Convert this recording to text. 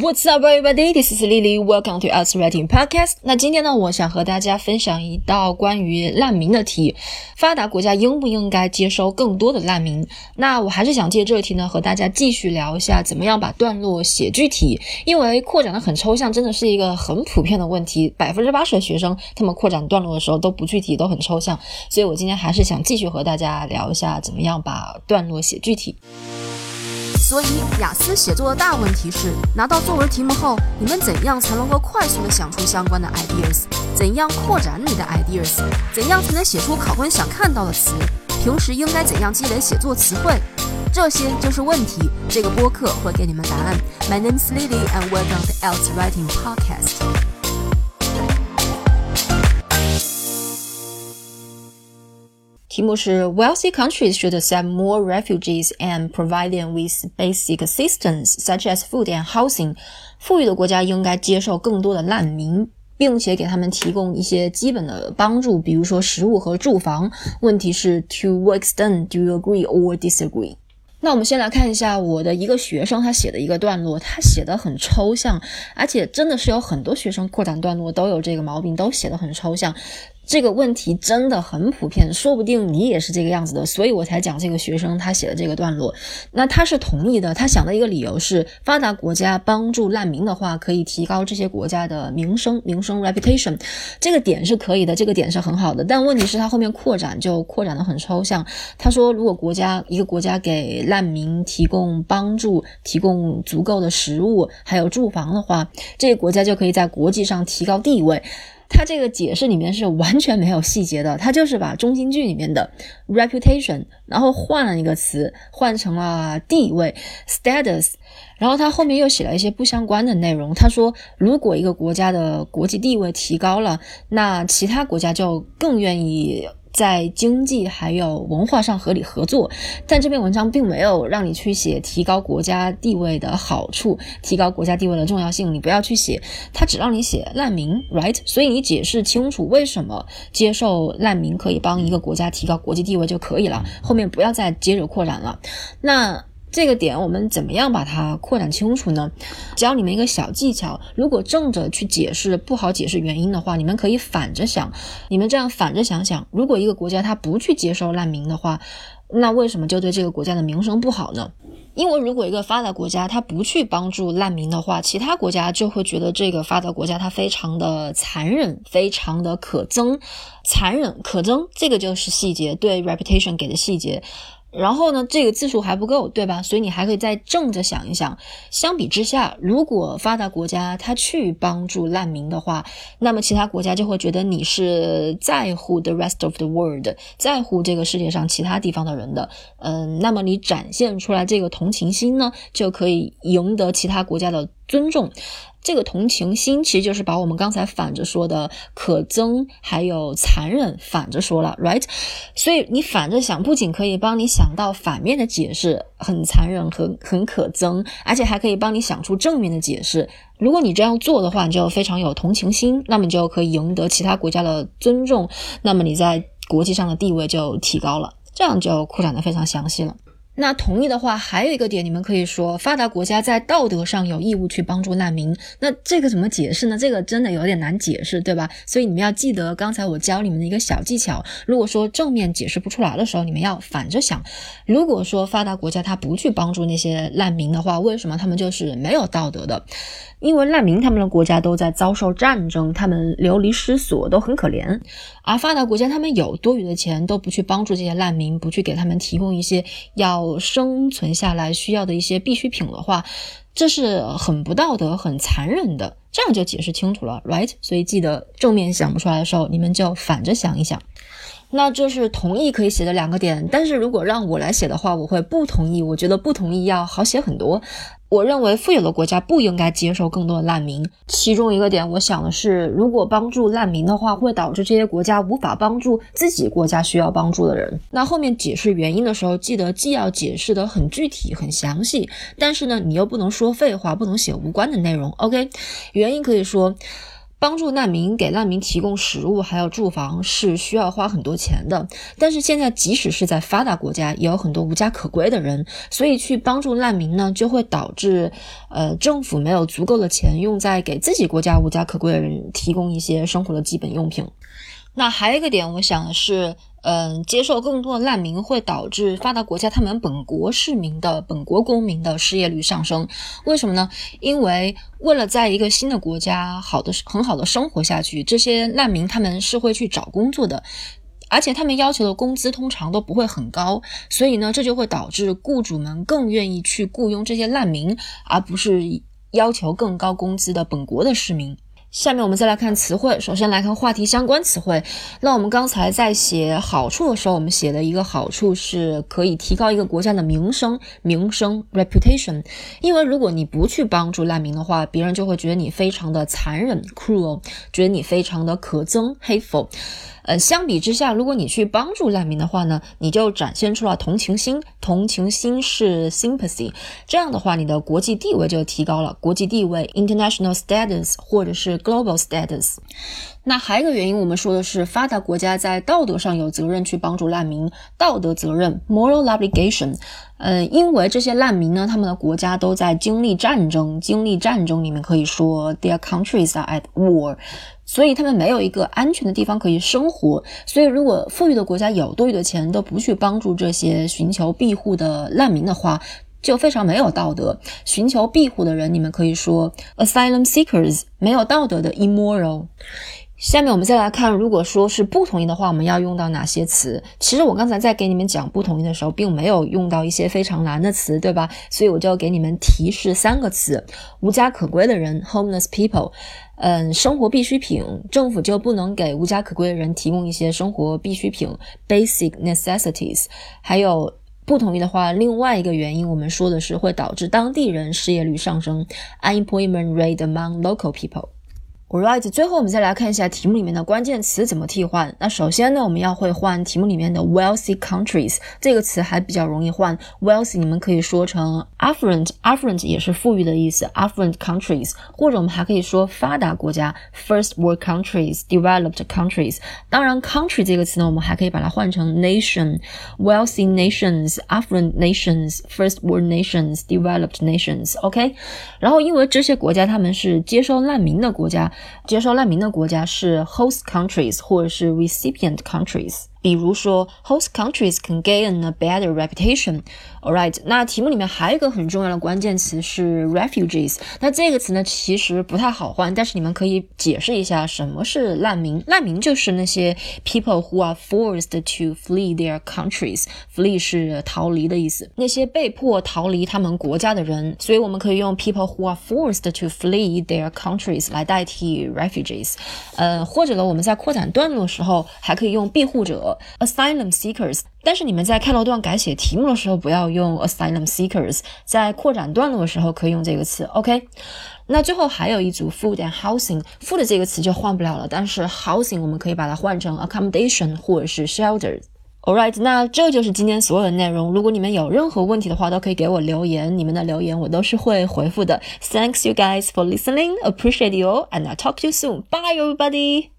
What's up, everybody? This is Lily. Welcome to Us Writing Podcast. 那今天呢，我想和大家分享一道关于难民的题：发达国家应不应该接收更多的难民？那我还是想借这个题呢，和大家继续聊一下怎么样把段落写具体。因为扩展的很抽象，真的是一个很普遍的问题。百分之八十的学生，他们扩展段落的时候都不具体，都很抽象。所以我今天还是想继续和大家聊一下怎么样把段落写具体。所以，雅思写作的大问题是，拿到作文题目后，你们怎样才能够快速的想出相关的 ideas？怎样扩展你的 ideas？怎样才能写出考官想看到的词？平时应该怎样积累写作词汇？这些就是问题。这个播客会给你们答案。My name is Lily and welcome to Else Writing Podcast. 题目是 Wealthy countries should accept more refugees and provide them with basic assistance, such as food and housing. 富裕的国家应该接受更多的难民，并且给他们提供一些基本的帮助，比如说食物和住房。问题是 To what extent do you agree or disagree？那我们先来看一下我的一个学生他写的一个段落，他写的很抽象，而且真的是有很多学生扩展段落都有这个毛病，都写的很抽象。这个问题真的很普遍，说不定你也是这个样子的，所以我才讲这个学生他写的这个段落。那他是同意的，他想的一个理由是，发达国家帮助难民的话，可以提高这些国家的名声，名声 reputation，这个点是可以的，这个点是很好的。但问题是，他后面扩展就扩展的很抽象。他说，如果国家一个国家给难民提供帮助，提供足够的食物还有住房的话，这个国家就可以在国际上提高地位。他这个解释里面是完全没有细节的，他就是把中心句里面的 reputation，然后换了一个词，换成了地位 status，然后他后面又写了一些不相关的内容。他说，如果一个国家的国际地位提高了，那其他国家就更愿意。在经济还有文化上合理合作，但这篇文章并没有让你去写提高国家地位的好处，提高国家地位的重要性，你不要去写，它只让你写难民，right？所以你解释清楚为什么接受难民可以帮一个国家提高国际地位就可以了，后面不要再接着扩展了。那。这个点我们怎么样把它扩展清楚呢？教你们一个小技巧，如果正着去解释不好解释原因的话，你们可以反着想。你们这样反着想想，如果一个国家它不去接收难民的话，那为什么就对这个国家的名声不好呢？因为如果一个发达国家它不去帮助难民的话，其他国家就会觉得这个发达国家它非常的残忍，非常的可憎。残忍可憎，这个就是细节，对 reputation 给的细节。然后呢，这个字数还不够，对吧？所以你还可以再正着想一想。相比之下，如果发达国家他去帮助难民的话，那么其他国家就会觉得你是在乎 the rest of the world，在乎这个世界上其他地方的人的。嗯，那么你展现出来这个同情心呢，就可以赢得其他国家的尊重。这个同情心其实就是把我们刚才反着说的可憎还有残忍反着说了，right？所以你反着想，不仅可以帮你想到反面的解释，很残忍很很可憎，而且还可以帮你想出正面的解释。如果你这样做的话，你就非常有同情心，那么你就可以赢得其他国家的尊重，那么你在国际上的地位就提高了，这样就扩展的非常详细了。那同意的话，还有一个点，你们可以说发达国家在道德上有义务去帮助难民。那这个怎么解释呢？这个真的有点难解释，对吧？所以你们要记得刚才我教你们的一个小技巧。如果说正面解释不出来的时候，你们要反着想。如果说发达国家他不去帮助那些难民的话，为什么他们就是没有道德的？因为难民他们的国家都在遭受战争，他们流离失所，都很可怜。而发达国家他们有多余的钱，都不去帮助这些难民，不去给他们提供一些要生存下来需要的一些必需品的话，这是很不道德、很残忍的。这样就解释清楚了，right？所以记得正面想不出来的时候，你们就反着想一想。那这是同意可以写的两个点，但是如果让我来写的话，我会不同意。我觉得不同意要好写很多。我认为富有的国家不应该接受更多的难民。其中一个点，我想的是，如果帮助难民的话，会导致这些国家无法帮助自己国家需要帮助的人。那后面解释原因的时候，记得既要解释的很具体、很详细，但是呢，你又不能说废话，不能写无关的内容。OK，原因可以说。帮助难民，给难民提供食物还有住房是需要花很多钱的。但是现在，即使是在发达国家，也有很多无家可归的人，所以去帮助难民呢，就会导致呃政府没有足够的钱用在给自己国家无家可归的人提供一些生活的基本用品。那还有一个点，我想的是。嗯，接受更多的难民会导致发达国家他们本国市民的本国公民的失业率上升。为什么呢？因为为了在一个新的国家好的很好的生活下去，这些难民他们是会去找工作的，而且他们要求的工资通常都不会很高，所以呢，这就会导致雇主们更愿意去雇佣这些难民，而不是要求更高工资的本国的市民。下面我们再来看词汇，首先来看话题相关词汇。那我们刚才在写好处的时候，我们写的一个好处是可以提高一个国家的名声，名声 reputation。因为如果你不去帮助难民的话，别人就会觉得你非常的残忍 cruel，觉得你非常的可憎 hateful。呃，相比之下，如果你去帮助难民的话呢，你就展现出了同情心。同情心是 sympathy，这样的话，你的国际地位就提高了。国际地位 international status 或者是 global status。那还有一个原因，我们说的是发达国家在道德上有责任去帮助难民，道德责任 moral obligation。呃，因为这些难民呢，他们的国家都在经历战争，经历战争，你们可以说 their countries are at war。所以他们没有一个安全的地方可以生活，所以如果富裕的国家有多余的钱都不去帮助这些寻求庇护的难民的话，就非常没有道德。寻求庇护的人，你们可以说 asylum seekers，没有道德的 immoral。下面我们再来看，如果说是不同意的话，我们要用到哪些词？其实我刚才在给你们讲不同意的时候，并没有用到一些非常难的词，对吧？所以我就给你们提示三个词：无家可归的人 （homeless people）。嗯，生活必需品，政府就不能给无家可归的人提供一些生活必需品 （basic necessities）。还有不同意的话，另外一个原因，我们说的是会导致当地人失业率上升 （unemployment rate among local people）。Alright，最后我们再来看一下题目里面的关键词怎么替换。那首先呢，我们要会换题目里面的 wealthy countries 这个词还比较容易换。wealthy 你们可以说成 affluent，affluent 也是富裕的意思，affluent countries，或者我们还可以说发达国家 first world countries，developed countries。当然，country 这个词呢，我们还可以把它换成 nation，wealthy nations，affluent nations，first world nations，developed nations。OK，然后因为这些国家他们是接收难民的国家。接收难民的国家是 host countries 或者是 recipient countries。比如说，host countries can gain a better reputation。 All right，那题目里面还有一个很重要的关键词是 refugees。那这个词呢，其实不太好换，但是你们可以解释一下什么是难民。难民就是那些 people who are forced to flee their countries。flee 是逃离的意思，那些被迫逃离他们国家的人。所以我们可以用 people who are forced to flee their countries 来代替 refugees。呃，或者呢，我们在扩展段落的时候还可以用庇护者。asylum seekers，但是你们在开头段改写题目的时候不要用 asylum seekers，在扩展段落的时候可以用这个词。OK，那最后还有一组 food and housing，food 这个词就换不了了，但是 housing 我们可以把它换成 accommodation 或者是 shelter。All right，那这就是今天所有的内容。如果你们有任何问题的话，都可以给我留言，你们的留言我都是会回复的。Thanks you guys for listening, appreciate you, and I talk to you soon. Bye everybody.